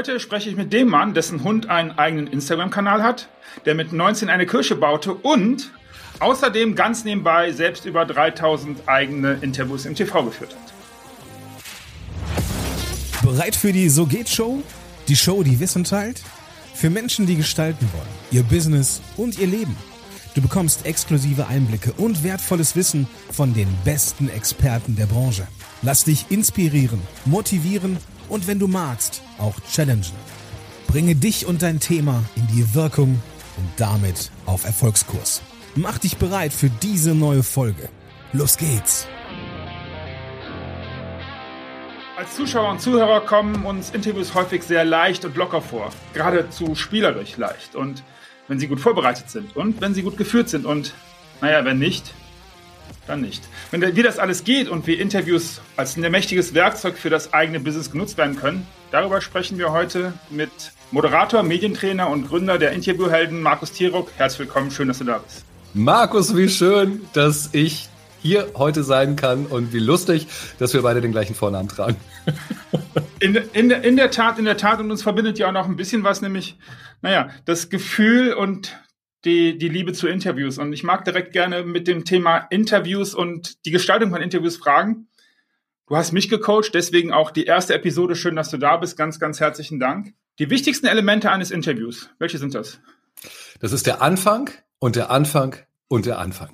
Heute spreche ich mit dem Mann, dessen Hund einen eigenen Instagram-Kanal hat, der mit 19 eine Kirche baute und außerdem ganz nebenbei selbst über 3000 eigene Interviews im TV geführt hat. Bereit für die So geht Show? Die Show, die Wissen teilt? Für Menschen, die gestalten wollen, ihr Business und ihr Leben. Du bekommst exklusive Einblicke und wertvolles Wissen von den besten Experten der Branche. Lass dich inspirieren, motivieren und wenn du magst, auch challengen. Bringe dich und dein Thema in die Wirkung und damit auf Erfolgskurs. Mach dich bereit für diese neue Folge. Los geht's! Als Zuschauer und Zuhörer kommen uns Interviews häufig sehr leicht und locker vor, geradezu spielerisch leicht und wenn sie gut vorbereitet sind und wenn sie gut geführt sind und naja, wenn nicht, dann nicht. Wenn wie das alles geht und wie Interviews als ein mächtiges Werkzeug für das eigene Business genutzt werden können, darüber sprechen wir heute mit Moderator, Medientrainer und Gründer der Interviewhelden Markus Tirock. Herzlich willkommen, schön, dass du da bist. Markus, wie schön, dass ich hier heute sein kann und wie lustig, dass wir beide den gleichen Vornamen tragen. In, in, in der Tat, in der Tat, und uns verbindet ja auch noch ein bisschen was, nämlich, naja, das Gefühl und die, die Liebe zu Interviews. Und ich mag direkt gerne mit dem Thema Interviews und die Gestaltung von Interviews fragen. Du hast mich gecoacht, deswegen auch die erste Episode. Schön, dass du da bist. Ganz, ganz herzlichen Dank. Die wichtigsten Elemente eines Interviews, welche sind das? Das ist der Anfang und der Anfang und der Anfang.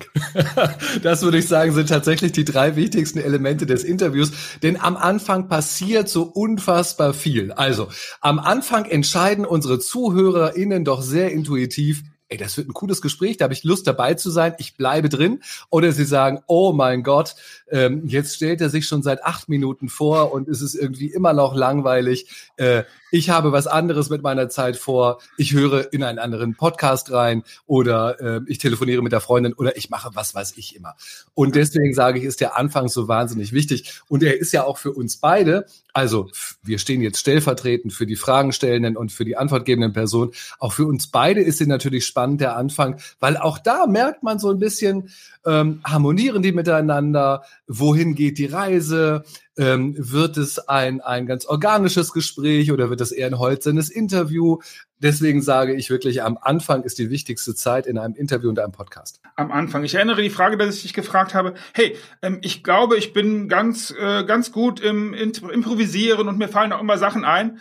das würde ich sagen, sind tatsächlich die drei wichtigsten Elemente des Interviews, denn am Anfang passiert so unfassbar viel. Also, am Anfang entscheiden unsere ZuhörerInnen doch sehr intuitiv, ey, das wird ein cooles Gespräch, da habe ich Lust dabei zu sein, ich bleibe drin. Oder sie sagen, oh mein Gott, ähm, jetzt stellt er sich schon seit acht Minuten vor und es ist irgendwie immer noch langweilig. Äh, ich habe was anderes mit meiner Zeit vor, ich höre in einen anderen Podcast rein oder äh, ich telefoniere mit der Freundin oder ich mache was weiß ich immer. Und deswegen sage ich, ist der Anfang so wahnsinnig wichtig. Und er ist ja auch für uns beide, also wir stehen jetzt stellvertretend für die Fragenstellenden und für die antwortgebenden Personen, auch für uns beide ist es natürlich spannend, der Anfang, weil auch da merkt man so ein bisschen, ähm, harmonieren die miteinander, wohin geht die Reise, ähm, wird es ein, ein ganz organisches Gespräch oder wird es eher ein holzernes Interview? Deswegen sage ich wirklich, am Anfang ist die wichtigste Zeit in einem Interview und einem Podcast. Am Anfang. Ich erinnere die Frage, dass ich dich gefragt habe, hey, ähm, ich glaube, ich bin ganz, äh, ganz gut im Improvisieren und mir fallen auch immer Sachen ein.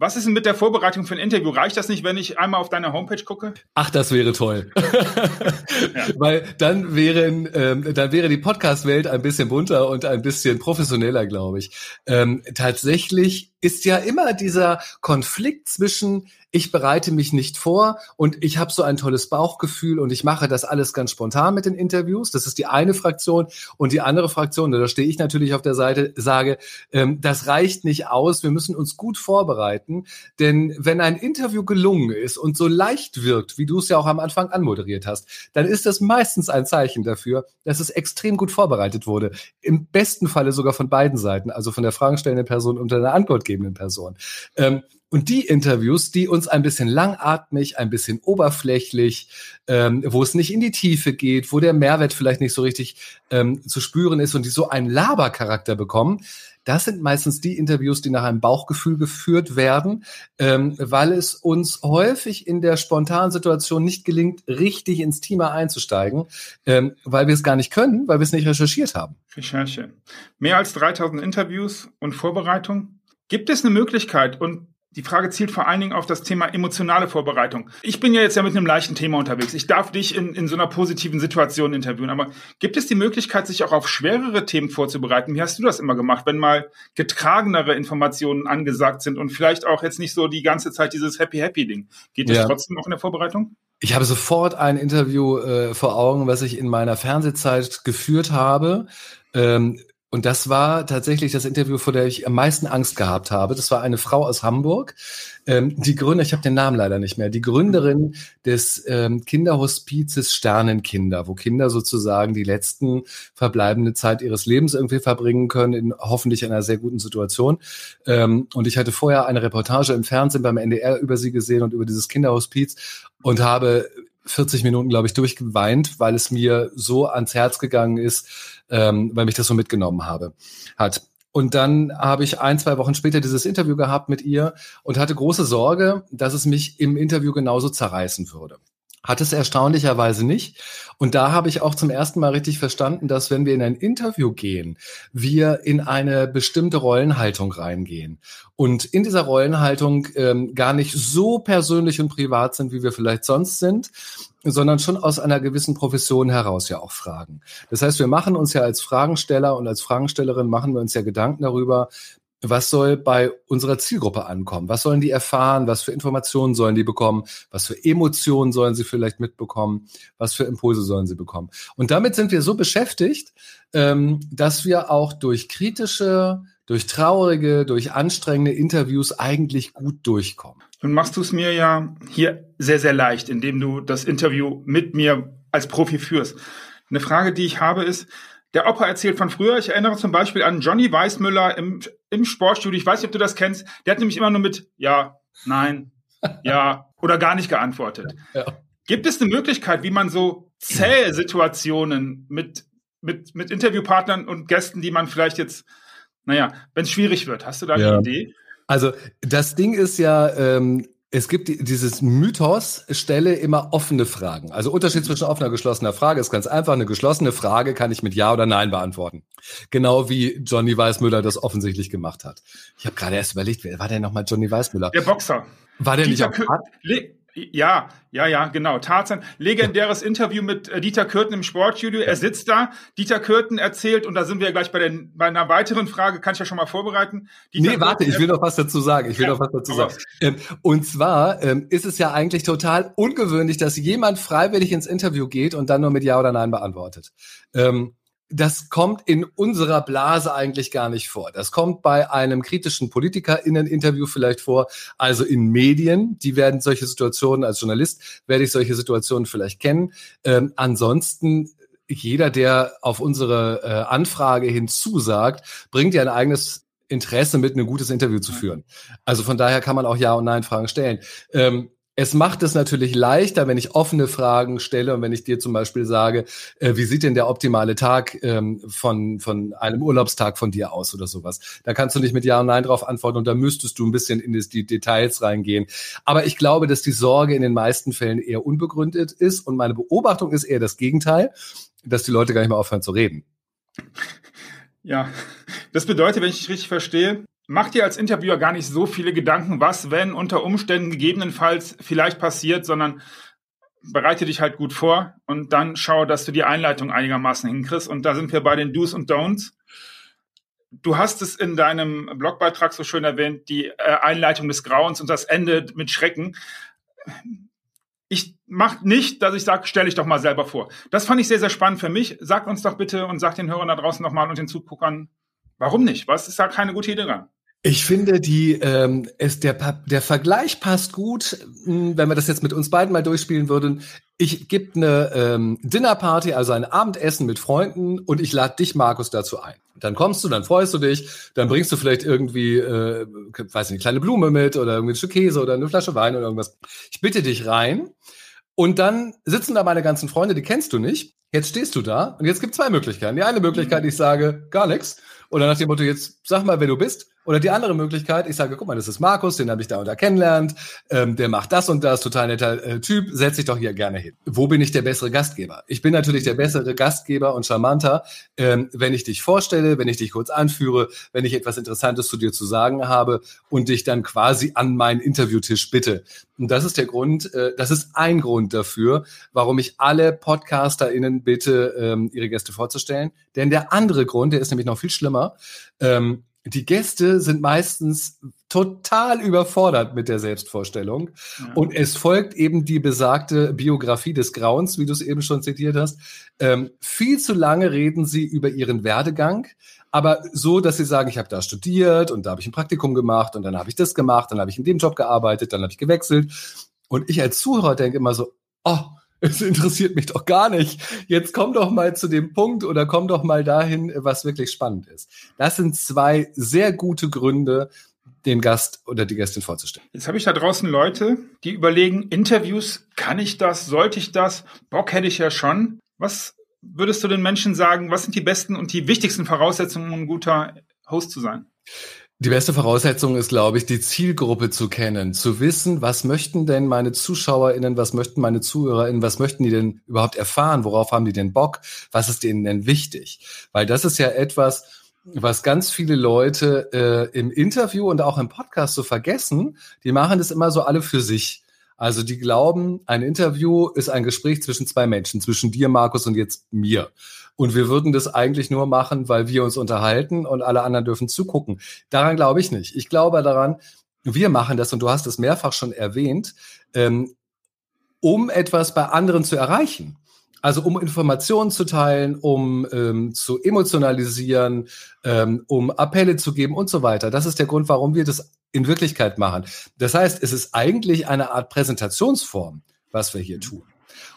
Was ist denn mit der Vorbereitung für ein Interview? Reicht das nicht, wenn ich einmal auf deine Homepage gucke? Ach, das wäre toll. ja. Weil dann wären, ähm, dann wäre die Podcast-Welt ein bisschen bunter und ein bisschen professioneller, glaube ich. Ähm, tatsächlich ist ja immer dieser Konflikt zwischen ich bereite mich nicht vor und ich habe so ein tolles Bauchgefühl und ich mache das alles ganz spontan mit den Interviews. Das ist die eine Fraktion. Und die andere Fraktion, da stehe ich natürlich auf der Seite, sage, ähm, das reicht nicht aus. Wir müssen uns gut vorbereiten. Denn wenn ein Interview gelungen ist und so leicht wirkt, wie du es ja auch am Anfang anmoderiert hast, dann ist das meistens ein Zeichen dafür, dass es extrem gut vorbereitet wurde. Im besten Falle sogar von beiden Seiten, also von der fragestellenden Person und der antwortgebenden Person. Ähm, und die Interviews, die uns ein bisschen langatmig, ein bisschen oberflächlich, ähm, wo es nicht in die Tiefe geht, wo der Mehrwert vielleicht nicht so richtig ähm, zu spüren ist und die so einen Labercharakter bekommen, das sind meistens die Interviews, die nach einem Bauchgefühl geführt werden, ähm, weil es uns häufig in der spontanen Situation nicht gelingt, richtig ins Thema einzusteigen, ähm, weil wir es gar nicht können, weil wir es nicht recherchiert haben. Recherche. Mehr als 3000 Interviews und Vorbereitung. Gibt es eine Möglichkeit, und die Frage zielt vor allen Dingen auf das Thema emotionale Vorbereitung. Ich bin ja jetzt ja mit einem leichten Thema unterwegs. Ich darf dich in, in so einer positiven Situation interviewen. Aber gibt es die Möglichkeit, sich auch auf schwerere Themen vorzubereiten? Wie hast du das immer gemacht, wenn mal getragenere Informationen angesagt sind und vielleicht auch jetzt nicht so die ganze Zeit dieses Happy Happy Ding? Geht das ja. trotzdem auch in der Vorbereitung? Ich habe sofort ein Interview äh, vor Augen, was ich in meiner Fernsehzeit geführt habe. Ähm, und das war tatsächlich das Interview, vor der ich am meisten Angst gehabt habe. Das war eine Frau aus Hamburg, ähm, die Gründer, ich habe den Namen leider nicht mehr, die Gründerin des ähm, Kinderhospizes Sternenkinder, wo Kinder sozusagen die letzten verbleibende Zeit ihres Lebens irgendwie verbringen können, in hoffentlich einer sehr guten Situation. Ähm, und ich hatte vorher eine Reportage im Fernsehen beim NDR über sie gesehen und über dieses Kinderhospiz und habe 40 Minuten, glaube ich, durchgeweint, weil es mir so ans Herz gegangen ist, ähm, weil mich das so mitgenommen habe, hat. Und dann habe ich ein, zwei Wochen später dieses Interview gehabt mit ihr und hatte große Sorge, dass es mich im Interview genauso zerreißen würde. Hat es erstaunlicherweise nicht. Und da habe ich auch zum ersten Mal richtig verstanden, dass wenn wir in ein Interview gehen, wir in eine bestimmte Rollenhaltung reingehen. Und in dieser Rollenhaltung ähm, gar nicht so persönlich und privat sind, wie wir vielleicht sonst sind, sondern schon aus einer gewissen Profession heraus ja auch fragen. Das heißt, wir machen uns ja als Fragensteller und als Fragenstellerin machen wir uns ja Gedanken darüber, was soll bei unserer Zielgruppe ankommen? Was sollen die erfahren? Was für Informationen sollen die bekommen? Was für Emotionen sollen sie vielleicht mitbekommen? Was für Impulse sollen sie bekommen? Und damit sind wir so beschäftigt, ähm, dass wir auch durch kritische, durch traurige, durch anstrengende Interviews eigentlich gut durchkommen. Nun machst du es mir ja hier sehr, sehr leicht, indem du das Interview mit mir als Profi führst. Eine Frage, die ich habe, ist, der Opa erzählt von früher. Ich erinnere zum Beispiel an Johnny Weissmüller im, im Sportstudio. Ich weiß nicht, ob du das kennst. Der hat nämlich immer nur mit Ja, Nein, Ja oder gar nicht geantwortet. Ja. Gibt es eine Möglichkeit, wie man so zähe Situationen mit, mit, mit Interviewpartnern und Gästen, die man vielleicht jetzt, naja, wenn es schwierig wird, hast du da ja. eine Idee? Also das Ding ist ja, ähm, es gibt dieses Mythos, stelle immer offene Fragen. Also Unterschied zwischen offener und geschlossener Frage ist ganz einfach. Eine geschlossene Frage kann ich mit Ja oder Nein beantworten. Genau wie Johnny Weißmüller das offensichtlich gemacht hat. Ich habe gerade erst überlegt, wer war denn nochmal Johnny Weißmüller? Der Boxer. War der Dieter nicht auf ja, ja, ja, genau. Tarzan. Legendäres Interview mit äh, Dieter Kürten im Sportstudio. Er sitzt da. Dieter Kürten erzählt, und da sind wir ja gleich bei, den, bei einer weiteren Frage, kann ich ja schon mal vorbereiten. Dieter nee, warte, ich will noch was dazu sagen. Ich will ja, noch was dazu sagen. Ähm, und zwar ähm, ist es ja eigentlich total ungewöhnlich, dass jemand freiwillig ins Interview geht und dann nur mit Ja oder Nein beantwortet. Ähm, das kommt in unserer Blase eigentlich gar nicht vor. Das kommt bei einem kritischen PolitikerInnen-Interview vielleicht vor, also in Medien. Die werden solche Situationen, als Journalist werde ich solche Situationen vielleicht kennen. Ähm, ansonsten jeder, der auf unsere äh, Anfrage hinzusagt, bringt ja ein eigenes Interesse mit, ein gutes Interview zu führen. Also von daher kann man auch Ja- und Nein-Fragen stellen. Ähm, es macht es natürlich leichter, wenn ich offene Fragen stelle und wenn ich dir zum Beispiel sage, äh, wie sieht denn der optimale Tag ähm, von, von einem Urlaubstag von dir aus oder sowas. Da kannst du nicht mit Ja und Nein drauf antworten und da müsstest du ein bisschen in die Details reingehen. Aber ich glaube, dass die Sorge in den meisten Fällen eher unbegründet ist und meine Beobachtung ist eher das Gegenteil, dass die Leute gar nicht mehr aufhören zu reden. Ja, das bedeutet, wenn ich dich richtig verstehe, Mach dir als Interviewer gar nicht so viele Gedanken, was, wenn unter Umständen gegebenenfalls vielleicht passiert, sondern bereite dich halt gut vor und dann schau, dass du die Einleitung einigermaßen hinkriegst. Und da sind wir bei den Do's und Don'ts. Du hast es in deinem Blogbeitrag so schön erwähnt, die äh, Einleitung des Grauens und das Ende mit Schrecken. Ich mach nicht, dass ich sage, stell dich doch mal selber vor. Das fand ich sehr, sehr spannend für mich. Sag uns doch bitte und sag den Hörern da draußen nochmal und den Zuguckern, warum nicht? Was ist da keine gute Idee dran? Ich finde, die, ähm, es, der, der Vergleich passt gut, hm, wenn wir das jetzt mit uns beiden mal durchspielen würden. Ich gebe eine ähm, Dinnerparty, also ein Abendessen mit Freunden und ich lade dich, Markus, dazu ein. Dann kommst du, dann freust du dich, dann bringst du vielleicht irgendwie, äh, weiß nicht, eine kleine Blume mit oder irgendwie ein Stück Käse oder eine Flasche Wein oder irgendwas. Ich bitte dich rein und dann sitzen da meine ganzen Freunde, die kennst du nicht. Jetzt stehst du da und jetzt gibt zwei Möglichkeiten. Die eine Möglichkeit, ich sage gar nichts. Oder nach dem Motto, jetzt sag mal, wer du bist. Oder die andere Möglichkeit, ich sage, guck mal, das ist Markus, den habe ich da unter kennenlernt, ähm, der macht das und das, total netter äh, Typ, setz dich doch hier gerne hin. Wo bin ich der bessere Gastgeber? Ich bin natürlich der bessere Gastgeber und charmanter, ähm, wenn ich dich vorstelle, wenn ich dich kurz anführe, wenn ich etwas Interessantes zu dir zu sagen habe und dich dann quasi an meinen Interviewtisch bitte. Und das ist der Grund, äh, das ist ein Grund dafür, warum ich alle PodcasterInnen bitte, ähm, ihre Gäste vorzustellen. Denn der andere Grund, der ist nämlich noch viel schlimmer, ähm, die Gäste sind meistens total überfordert mit der Selbstvorstellung. Ja. Und es folgt eben die besagte Biografie des Grauens, wie du es eben schon zitiert hast. Ähm, viel zu lange reden sie über ihren Werdegang, aber so, dass sie sagen, ich habe da studiert und da habe ich ein Praktikum gemacht und dann habe ich das gemacht, dann habe ich in dem Job gearbeitet, dann habe ich gewechselt. Und ich als Zuhörer denke immer so, oh, es interessiert mich doch gar nicht. Jetzt komm doch mal zu dem Punkt oder komm doch mal dahin, was wirklich spannend ist. Das sind zwei sehr gute Gründe, den Gast oder die Gästin vorzustellen. Jetzt habe ich da draußen Leute, die überlegen, Interviews, kann ich das, sollte ich das? Bock hätte ich ja schon. Was würdest du den Menschen sagen, was sind die besten und die wichtigsten Voraussetzungen, um ein guter Host zu sein? Die beste Voraussetzung ist, glaube ich, die Zielgruppe zu kennen, zu wissen, was möchten denn meine ZuschauerInnen, was möchten meine ZuhörerInnen, was möchten die denn überhaupt erfahren, worauf haben die denn Bock, was ist denen denn wichtig? Weil das ist ja etwas, was ganz viele Leute äh, im Interview und auch im Podcast so vergessen. Die machen das immer so alle für sich. Also die glauben, ein Interview ist ein Gespräch zwischen zwei Menschen, zwischen dir, Markus, und jetzt mir. Und wir würden das eigentlich nur machen, weil wir uns unterhalten und alle anderen dürfen zugucken. Daran glaube ich nicht. Ich glaube daran, wir machen das, und du hast es mehrfach schon erwähnt, ähm, um etwas bei anderen zu erreichen. Also um Informationen zu teilen, um ähm, zu emotionalisieren, ähm, um Appelle zu geben und so weiter. Das ist der Grund, warum wir das in Wirklichkeit machen. Das heißt, es ist eigentlich eine Art Präsentationsform, was wir hier tun.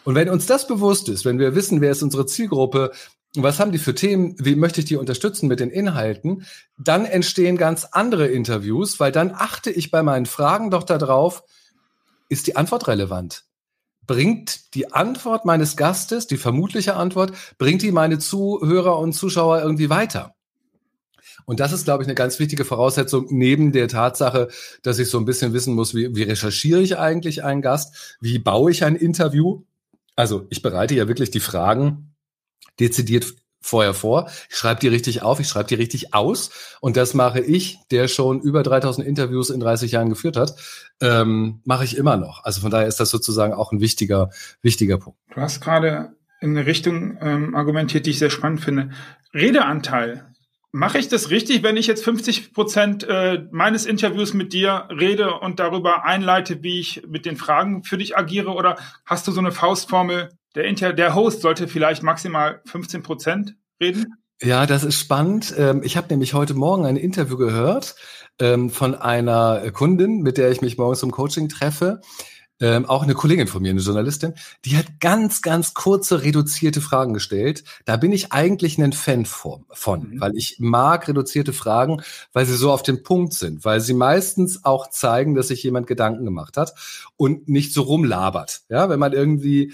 Und wenn uns das bewusst ist, wenn wir wissen, wer ist unsere Zielgruppe, was haben die für Themen, wie möchte ich die unterstützen mit den Inhalten, dann entstehen ganz andere Interviews, weil dann achte ich bei meinen Fragen doch darauf, ist die Antwort relevant? Bringt die Antwort meines Gastes, die vermutliche Antwort, bringt die meine Zuhörer und Zuschauer irgendwie weiter? Und das ist, glaube ich, eine ganz wichtige Voraussetzung neben der Tatsache, dass ich so ein bisschen wissen muss, wie, wie recherchiere ich eigentlich einen Gast? Wie baue ich ein Interview? Also ich bereite ja wirklich die Fragen dezidiert vorher vor. Ich schreibe die richtig auf, ich schreibe die richtig aus. Und das mache ich, der schon über 3000 Interviews in 30 Jahren geführt hat, ähm, mache ich immer noch. Also von daher ist das sozusagen auch ein wichtiger, wichtiger Punkt. Du hast gerade in eine Richtung ähm, argumentiert, die ich sehr spannend finde. Redeanteil Mache ich das richtig, wenn ich jetzt 50 Prozent äh, meines Interviews mit dir rede und darüber einleite, wie ich mit den Fragen für dich agiere? Oder hast du so eine Faustformel, der, Inter der Host sollte vielleicht maximal 15 Prozent reden? Ja, das ist spannend. Ähm, ich habe nämlich heute Morgen ein Interview gehört ähm, von einer Kundin, mit der ich mich morgens zum Coaching treffe ähm, auch eine Kollegin von mir, eine Journalistin, die hat ganz, ganz kurze, reduzierte Fragen gestellt. Da bin ich eigentlich ein Fan von, von mhm. weil ich mag reduzierte Fragen, weil sie so auf den Punkt sind, weil sie meistens auch zeigen, dass sich jemand Gedanken gemacht hat und nicht so rumlabert. Ja, wenn man irgendwie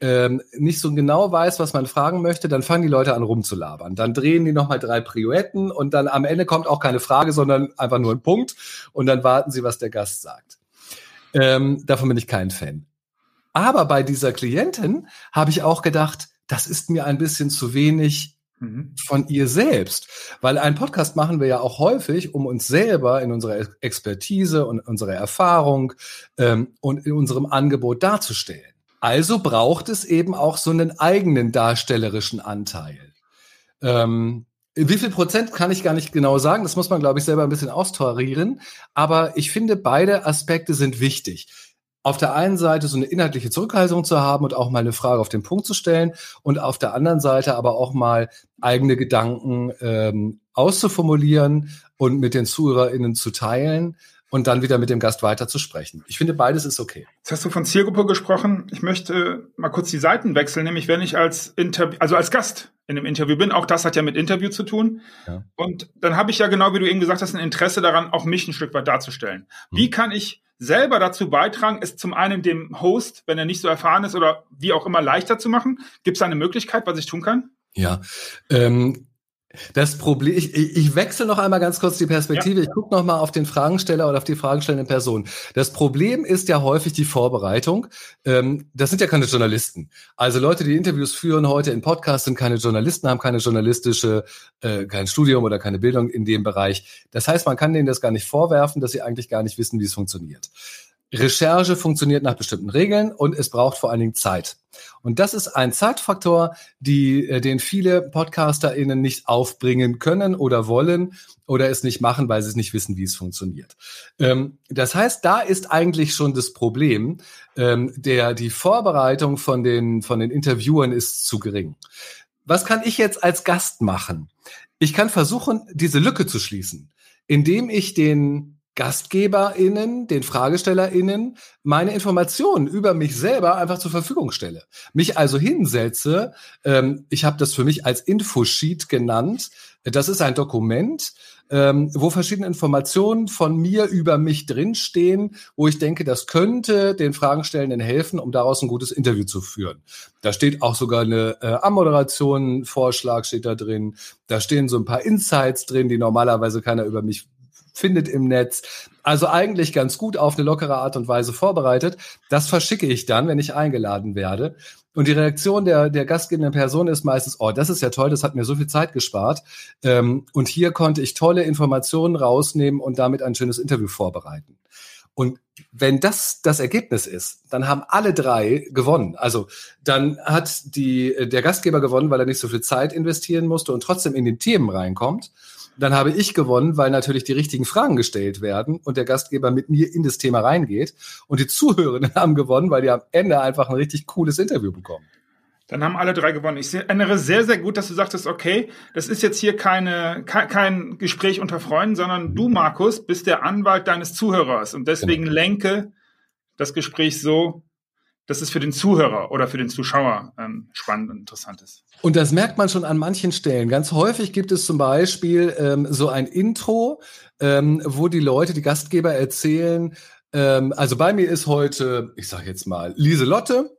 ähm, nicht so genau weiß, was man fragen möchte, dann fangen die Leute an rumzulabern. Dann drehen die nochmal drei Prioetten und dann am Ende kommt auch keine Frage, sondern einfach nur ein Punkt und dann warten sie, was der Gast sagt. Ähm, davon bin ich kein Fan. Aber bei dieser Klientin habe ich auch gedacht, das ist mir ein bisschen zu wenig mhm. von ihr selbst. Weil einen Podcast machen wir ja auch häufig, um uns selber in unserer Expertise und unserer Erfahrung ähm, und in unserem Angebot darzustellen. Also braucht es eben auch so einen eigenen darstellerischen Anteil. Ähm, wie viel Prozent kann ich gar nicht genau sagen. Das muss man, glaube ich, selber ein bisschen austarieren. Aber ich finde, beide Aspekte sind wichtig. Auf der einen Seite so eine inhaltliche Zurückhaltung zu haben und auch mal eine Frage auf den Punkt zu stellen und auf der anderen Seite aber auch mal eigene Gedanken ähm, auszuformulieren und mit den ZuhörerInnen zu teilen und dann wieder mit dem Gast weiter zu sprechen. Ich finde, beides ist okay. Jetzt hast du von Zielgruppe gesprochen. Ich möchte mal kurz die Seiten wechseln, nämlich wenn ich als Interview, also als Gast in einem Interview bin, auch das hat ja mit Interview zu tun. Ja. Und dann habe ich ja genau, wie du eben gesagt hast, ein Interesse daran, auch mich ein Stück weit darzustellen. Hm. Wie kann ich selber dazu beitragen, es zum einen dem Host, wenn er nicht so erfahren ist oder wie auch immer leichter zu machen? Gibt es eine Möglichkeit, was ich tun kann? Ja, ähm, das Problem, ich, ich wechsle noch einmal ganz kurz die Perspektive. Ja. Ich gucke noch mal auf den Fragensteller oder auf die fragestellende Person. Das Problem ist ja häufig die Vorbereitung. Ähm, das sind ja keine Journalisten. Also Leute, die Interviews führen heute in Podcasts, sind keine Journalisten, haben keine journalistische, äh, kein Studium oder keine Bildung in dem Bereich. Das heißt, man kann denen das gar nicht vorwerfen, dass sie eigentlich gar nicht wissen, wie es funktioniert. Recherche funktioniert nach bestimmten Regeln und es braucht vor allen Dingen Zeit. Und das ist ein Zeitfaktor, die, äh, den viele PodcasterInnen nicht aufbringen können oder wollen oder es nicht machen, weil sie es nicht wissen, wie es funktioniert. Ähm, das heißt, da ist eigentlich schon das Problem, ähm, der, die Vorbereitung von den, von den Interviewern ist zu gering. Was kann ich jetzt als Gast machen? Ich kann versuchen, diese Lücke zu schließen, indem ich den GastgeberInnen, den FragestellerInnen meine Informationen über mich selber einfach zur Verfügung stelle. Mich also hinsetze, ähm, ich habe das für mich als Infosheet genannt. Das ist ein Dokument, ähm, wo verschiedene Informationen von mir über mich drinstehen, wo ich denke, das könnte den Fragenstellenden helfen, um daraus ein gutes Interview zu führen. Da steht auch sogar eine äh, Ammoderation, Vorschlag steht da drin. Da stehen so ein paar Insights drin, die normalerweise keiner über mich findet im Netz. Also eigentlich ganz gut auf eine lockere Art und Weise vorbereitet. Das verschicke ich dann, wenn ich eingeladen werde. Und die Reaktion der, der gastgebenden Person ist meistens, oh, das ist ja toll, das hat mir so viel Zeit gespart. Ähm, und hier konnte ich tolle Informationen rausnehmen und damit ein schönes Interview vorbereiten. Und wenn das das Ergebnis ist, dann haben alle drei gewonnen. Also dann hat die, der Gastgeber gewonnen, weil er nicht so viel Zeit investieren musste und trotzdem in die Themen reinkommt. Dann habe ich gewonnen, weil natürlich die richtigen Fragen gestellt werden und der Gastgeber mit mir in das Thema reingeht. Und die Zuhörenden haben gewonnen, weil die am Ende einfach ein richtig cooles Interview bekommen. Dann haben alle drei gewonnen. Ich erinnere sehr, sehr gut, dass du sagtest, okay, das ist jetzt hier keine, kein Gespräch unter Freunden, sondern du, Markus, bist der Anwalt deines Zuhörers und deswegen genau. lenke das Gespräch so, dass es für den Zuhörer oder für den Zuschauer ähm, spannend und interessant ist. Und das merkt man schon an manchen Stellen. Ganz häufig gibt es zum Beispiel ähm, so ein Intro, ähm, wo die Leute, die Gastgeber erzählen, ähm, also bei mir ist heute, ich sage jetzt mal, Lieselotte.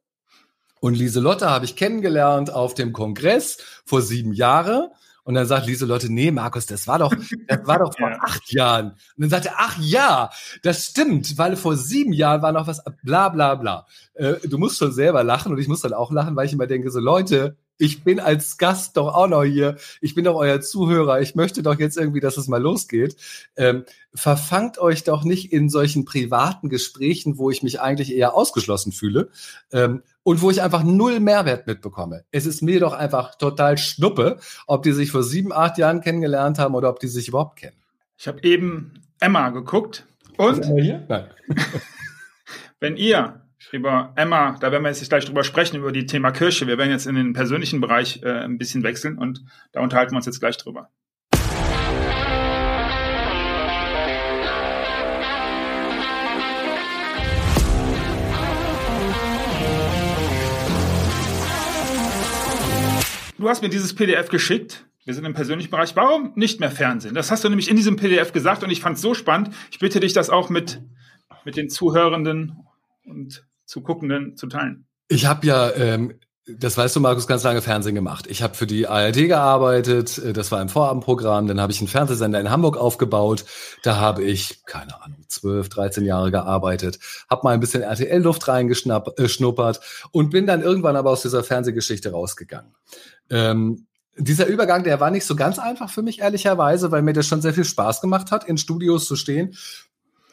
Und Lieselotte habe ich kennengelernt auf dem Kongress vor sieben Jahren. Und dann sagt Lieselotte, nee, Markus, das war doch, das war doch vor ja. acht Jahren. Und dann sagt er, ach ja, das stimmt, weil vor sieben Jahren war noch was, bla bla bla. Äh, du musst schon selber lachen und ich muss dann auch lachen, weil ich immer denke, so Leute, ich bin als Gast doch auch noch hier. Ich bin doch euer Zuhörer. Ich möchte doch jetzt irgendwie, dass es mal losgeht. Ähm, verfangt euch doch nicht in solchen privaten Gesprächen, wo ich mich eigentlich eher ausgeschlossen fühle ähm, und wo ich einfach null Mehrwert mitbekomme. Es ist mir doch einfach total schnuppe, ob die sich vor sieben, acht Jahren kennengelernt haben oder ob die sich überhaupt kennen. Ich habe eben Emma geguckt und wenn ihr über Emma, da werden wir jetzt gleich drüber sprechen, über die Thema Kirche. Wir werden jetzt in den persönlichen Bereich äh, ein bisschen wechseln und da unterhalten wir uns jetzt gleich drüber. Du hast mir dieses PDF geschickt. Wir sind im persönlichen Bereich. Warum nicht mehr Fernsehen? Das hast du nämlich in diesem PDF gesagt und ich fand es so spannend. Ich bitte dich, das auch mit, mit den Zuhörenden und zu Guckenden zu teilen? Ich habe ja, ähm, das weißt du, Markus, ganz lange Fernsehen gemacht. Ich habe für die ARD gearbeitet, äh, das war im Vorabendprogramm, dann habe ich einen Fernsehsender in Hamburg aufgebaut, da habe ich, keine Ahnung, 12, 13 Jahre gearbeitet, habe mal ein bisschen RTL-Luft reingeschnuppert äh, und bin dann irgendwann aber aus dieser Fernsehgeschichte rausgegangen. Ähm, dieser Übergang, der war nicht so ganz einfach für mich, ehrlicherweise, weil mir das schon sehr viel Spaß gemacht hat, in Studios zu stehen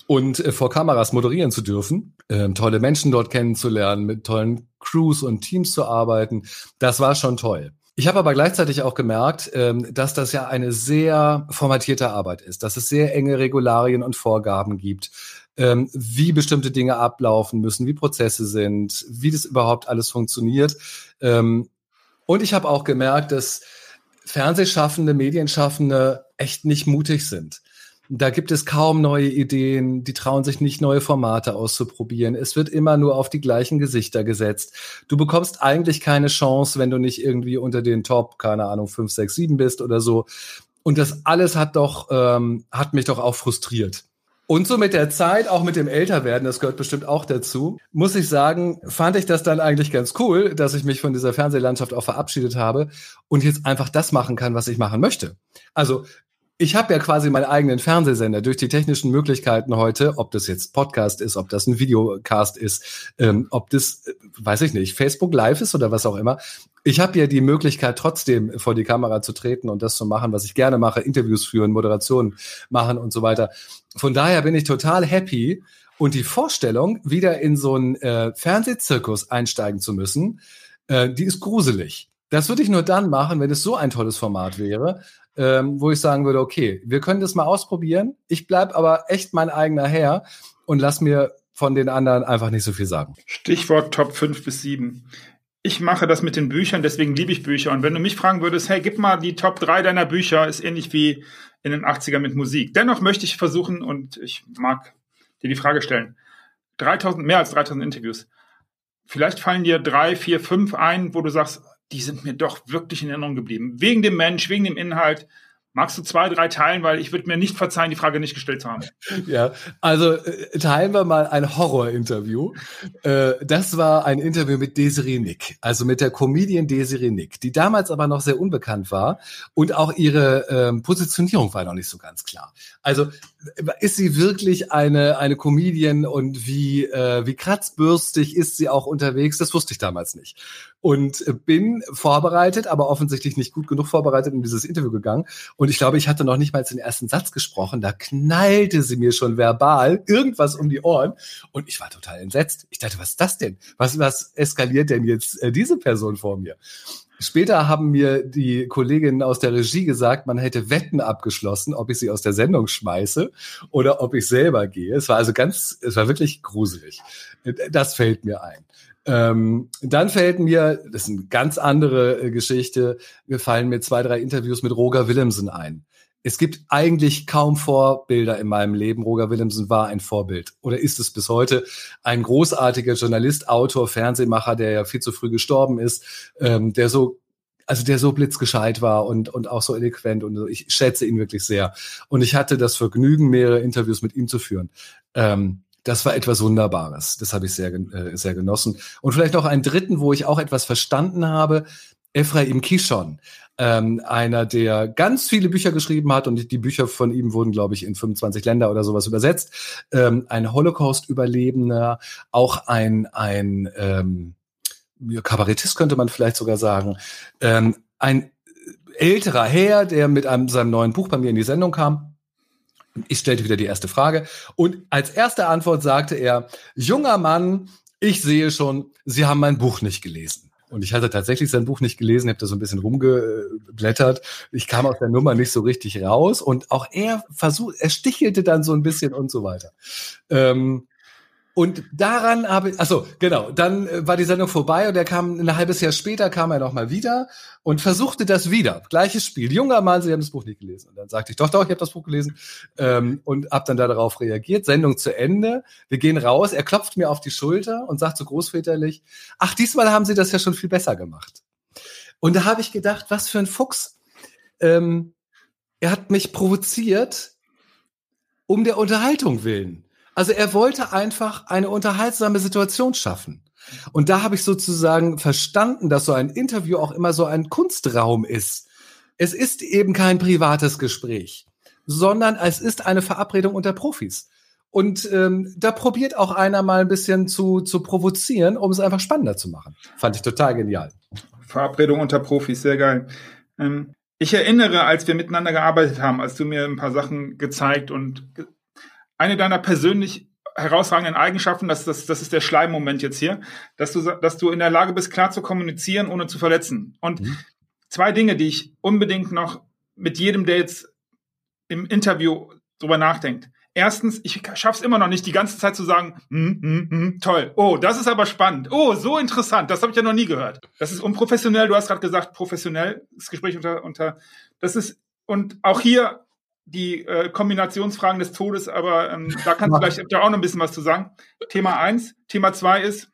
und äh, vor Kameras moderieren zu dürfen, äh, tolle Menschen dort kennenzulernen, mit tollen Crews und Teams zu arbeiten, das war schon toll. Ich habe aber gleichzeitig auch gemerkt, ähm, dass das ja eine sehr formatierte Arbeit ist, dass es sehr enge Regularien und Vorgaben gibt, ähm, wie bestimmte Dinge ablaufen müssen, wie Prozesse sind, wie das überhaupt alles funktioniert. Ähm, und ich habe auch gemerkt, dass Fernsehschaffende, Medienschaffende echt nicht mutig sind. Da gibt es kaum neue Ideen, die trauen sich nicht, neue Formate auszuprobieren. Es wird immer nur auf die gleichen Gesichter gesetzt. Du bekommst eigentlich keine Chance, wenn du nicht irgendwie unter den Top, keine Ahnung, 5, 6, 7 bist oder so. Und das alles hat doch, ähm, hat mich doch auch frustriert. Und so mit der Zeit, auch mit dem Älterwerden, das gehört bestimmt auch dazu, muss ich sagen, fand ich das dann eigentlich ganz cool, dass ich mich von dieser Fernsehlandschaft auch verabschiedet habe und jetzt einfach das machen kann, was ich machen möchte. Also ich habe ja quasi meinen eigenen Fernsehsender durch die technischen Möglichkeiten heute, ob das jetzt Podcast ist, ob das ein Videocast ist, ähm, ob das, äh, weiß ich nicht, Facebook Live ist oder was auch immer. Ich habe ja die Möglichkeit, trotzdem vor die Kamera zu treten und das zu machen, was ich gerne mache, Interviews führen, Moderationen machen und so weiter. Von daher bin ich total happy. Und die Vorstellung, wieder in so einen äh, Fernsehzirkus einsteigen zu müssen, äh, die ist gruselig. Das würde ich nur dann machen, wenn es so ein tolles Format wäre, ähm, wo ich sagen würde, okay, wir können das mal ausprobieren. Ich bleib aber echt mein eigener Herr und lass mir von den anderen einfach nicht so viel sagen. Stichwort Top 5 bis 7. Ich mache das mit den Büchern, deswegen liebe ich Bücher. Und wenn du mich fragen würdest, hey, gib mal die Top 3 deiner Bücher, ist ähnlich wie in den 80ern mit Musik. Dennoch möchte ich versuchen, und ich mag dir die Frage stellen, 3000, mehr als 3000 Interviews. Vielleicht fallen dir drei, vier, fünf ein, wo du sagst, die sind mir doch wirklich in Erinnerung geblieben. Wegen dem Mensch, wegen dem Inhalt, Magst du zwei, drei teilen, weil ich würde mir nicht verzeihen, die Frage nicht gestellt zu haben. Ja, also äh, teilen wir mal ein Horror-Interview. Äh, das war ein Interview mit Desiree Nick, also mit der Comedian Desiree Nick, die damals aber noch sehr unbekannt war und auch ihre ähm, Positionierung war noch nicht so ganz klar. Also ist sie wirklich eine eine Comedian und wie äh, wie kratzbürstig ist sie auch unterwegs? Das wusste ich damals nicht und bin vorbereitet, aber offensichtlich nicht gut genug vorbereitet in dieses Interview gegangen. Und ich glaube, ich hatte noch nicht mal den ersten Satz gesprochen. Da knallte sie mir schon verbal irgendwas um die Ohren. Und ich war total entsetzt. Ich dachte, was ist das denn? Was, was eskaliert denn jetzt äh, diese Person vor mir? Später haben mir die Kolleginnen aus der Regie gesagt, man hätte Wetten abgeschlossen, ob ich sie aus der Sendung schmeiße oder ob ich selber gehe. Es war also ganz, es war wirklich gruselig. Das fällt mir ein. Ähm, dann fällt mir, das ist eine ganz andere äh, Geschichte, mir fallen mir zwei, drei Interviews mit Roger Willemsen ein. Es gibt eigentlich kaum Vorbilder in meinem Leben. Roger Willemsen war ein Vorbild oder ist es bis heute ein großartiger Journalist, Autor, Fernsehmacher, der ja viel zu früh gestorben ist, ähm, der so also der so blitzgescheit war und, und auch so eloquent und ich schätze ihn wirklich sehr. Und ich hatte das Vergnügen, mehrere Interviews mit ihm zu führen. Ähm, das war etwas Wunderbares. Das habe ich sehr, äh, sehr genossen. Und vielleicht noch einen dritten, wo ich auch etwas verstanden habe. Ephraim Kishon, ähm, einer, der ganz viele Bücher geschrieben hat und die Bücher von ihm wurden, glaube ich, in 25 Länder oder sowas übersetzt. Ähm, ein Holocaust-Überlebender, auch ein, ein ähm, Kabarettist könnte man vielleicht sogar sagen, ähm, ein älterer Herr, der mit einem, seinem neuen Buch bei mir in die Sendung kam ich stellte wieder die erste Frage und als erste Antwort sagte er, junger Mann, ich sehe schon, Sie haben mein Buch nicht gelesen. Und ich hatte tatsächlich sein Buch nicht gelesen, habe da so ein bisschen rumgeblättert. Ich kam aus der Nummer nicht so richtig raus und auch er versucht, er stichelte dann so ein bisschen und so weiter. Ähm, und daran habe ich, also genau, dann äh, war die Sendung vorbei und er kam ein halbes Jahr später kam er noch mal wieder und versuchte das wieder. Gleiches Spiel. Junger Mann, Sie haben das Buch nicht gelesen. Und dann sagte ich, doch, doch, ich habe das Buch gelesen ähm, und habe dann darauf reagiert. Sendung zu Ende. Wir gehen raus. Er klopft mir auf die Schulter und sagt so großväterlich, ach, diesmal haben Sie das ja schon viel besser gemacht. Und da habe ich gedacht, was für ein Fuchs. Ähm, er hat mich provoziert um der Unterhaltung willen. Also er wollte einfach eine unterhaltsame Situation schaffen. Und da habe ich sozusagen verstanden, dass so ein Interview auch immer so ein Kunstraum ist. Es ist eben kein privates Gespräch, sondern es ist eine Verabredung unter Profis. Und ähm, da probiert auch einer mal ein bisschen zu, zu provozieren, um es einfach spannender zu machen. Fand ich total genial. Verabredung unter Profis, sehr geil. Ähm, ich erinnere, als wir miteinander gearbeitet haben, als du mir ein paar Sachen gezeigt und eine deiner persönlich herausragenden Eigenschaften, das, das, das ist der Schleimmoment jetzt hier, dass du, dass du in der Lage bist, klar zu kommunizieren, ohne zu verletzen. Und mhm. zwei Dinge, die ich unbedingt noch mit jedem, der jetzt im Interview drüber nachdenkt. Erstens, ich schaff's immer noch nicht, die ganze Zeit zu sagen, hm, hm, hm, toll, oh, das ist aber spannend, oh, so interessant, das habe ich ja noch nie gehört. Das ist unprofessionell, du hast gerade gesagt, professionell, das Gespräch unter, unter, das ist, und auch hier die äh, Kombinationsfragen des Todes, aber ähm, da kannst du gleich auch noch ein bisschen was zu sagen. Thema eins. Thema zwei ist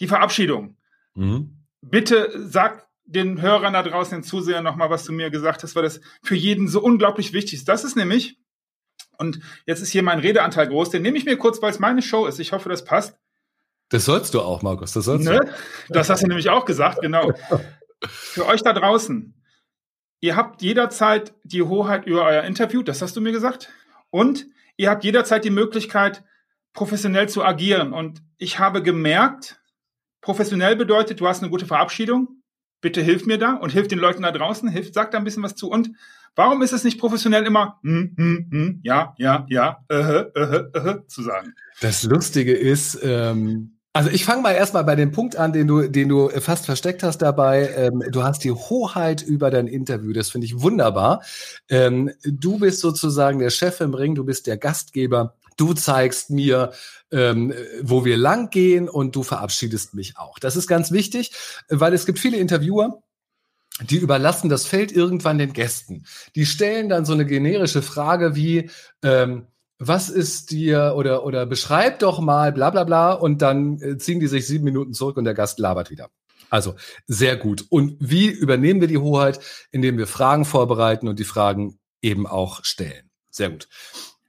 die Verabschiedung. Mhm. Bitte sag den Hörern da draußen, den Zusehern nochmal, was du mir gesagt hast, weil das für jeden so unglaublich wichtig ist. Das ist nämlich, und jetzt ist hier mein Redeanteil groß, den nehme ich mir kurz, weil es meine Show ist. Ich hoffe, das passt. Das sollst du auch, Markus. Das sollst ne? du. Das hast du nämlich auch gesagt, genau. Für euch da draußen, Ihr habt jederzeit die Hoheit über euer Interview, das hast du mir gesagt. Und ihr habt jederzeit die Möglichkeit, professionell zu agieren. Und ich habe gemerkt, professionell bedeutet, du hast eine gute Verabschiedung. Bitte hilf mir da und hilf den Leuten da draußen, hilf, sag da ein bisschen was zu. Und warum ist es nicht professionell immer, hm, hm, hm, ja, ja, ja, äh, äh, äh, äh, zu sagen? Das Lustige ist, ähm, also ich fange mal erstmal bei dem Punkt an, den du, den du fast versteckt hast dabei. Ähm, du hast die Hoheit über dein Interview. Das finde ich wunderbar. Ähm, du bist sozusagen der Chef im Ring, du bist der Gastgeber. Du zeigst mir, ähm, wo wir lang gehen und du verabschiedest mich auch. Das ist ganz wichtig, weil es gibt viele Interviewer, die überlassen das Feld irgendwann den Gästen. Die stellen dann so eine generische Frage wie, ähm, was ist dir oder, oder beschreib doch mal bla bla bla und dann äh, ziehen die sich sieben Minuten zurück und der Gast labert wieder. Also sehr gut. Und wie übernehmen wir die Hoheit? Indem wir Fragen vorbereiten und die Fragen eben auch stellen. Sehr gut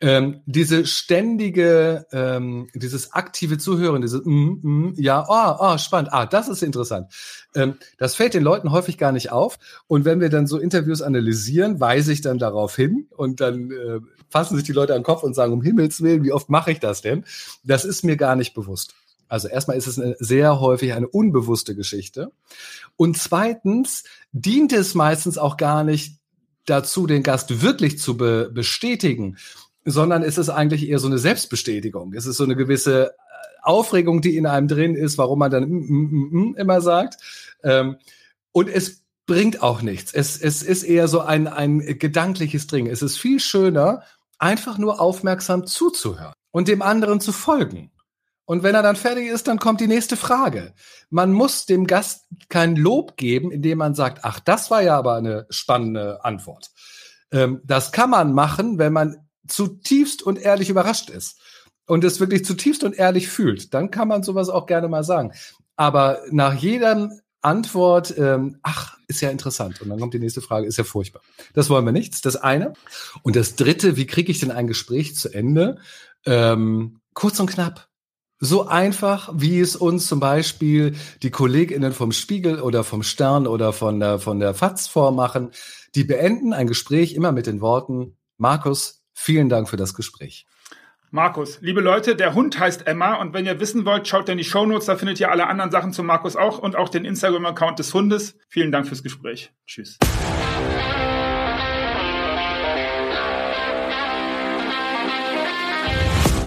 ähm, diese ständige, ähm, dieses aktive Zuhören, dieses mm, mm, ja, oh, oh, spannend, ah, das ist interessant. Ähm, das fällt den Leuten häufig gar nicht auf. Und wenn wir dann so Interviews analysieren, weise ich dann darauf hin und dann äh, fassen sich die Leute an den Kopf und sagen, um Himmels Willen, wie oft mache ich das denn? Das ist mir gar nicht bewusst. Also erstmal ist es eine, sehr häufig eine unbewusste Geschichte. Und zweitens dient es meistens auch gar nicht dazu, den Gast wirklich zu be bestätigen, sondern es ist eigentlich eher so eine Selbstbestätigung. Es ist so eine gewisse äh, Aufregung, die in einem drin ist, warum man dann mm, mm, mm, mm immer sagt. Ähm, und es bringt auch nichts. Es, es ist eher so ein, ein gedankliches Dring. Es ist viel schöner, einfach nur aufmerksam zuzuhören und dem anderen zu folgen. Und wenn er dann fertig ist, dann kommt die nächste Frage. Man muss dem Gast kein Lob geben, indem man sagt, ach, das war ja aber eine spannende Antwort. Ähm, das kann man machen, wenn man zutiefst und ehrlich überrascht ist und es wirklich zutiefst und ehrlich fühlt, dann kann man sowas auch gerne mal sagen. Aber nach jedem Antwort, ähm, ach, ist ja interessant. Und dann kommt die nächste Frage, ist ja furchtbar. Das wollen wir nicht. Das eine. Und das dritte, wie kriege ich denn ein Gespräch zu Ende? Ähm, kurz und knapp. So einfach, wie es uns zum Beispiel die KollegInnen vom Spiegel oder vom Stern oder von der, von der FAZ vormachen. Die beenden ein Gespräch immer mit den Worten, Markus, Vielen Dank für das Gespräch. Markus, liebe Leute, der Hund heißt Emma und wenn ihr wissen wollt, schaut in die Shownotes, da findet ihr alle anderen Sachen zu Markus auch und auch den Instagram-Account des Hundes. Vielen Dank fürs Gespräch. Tschüss.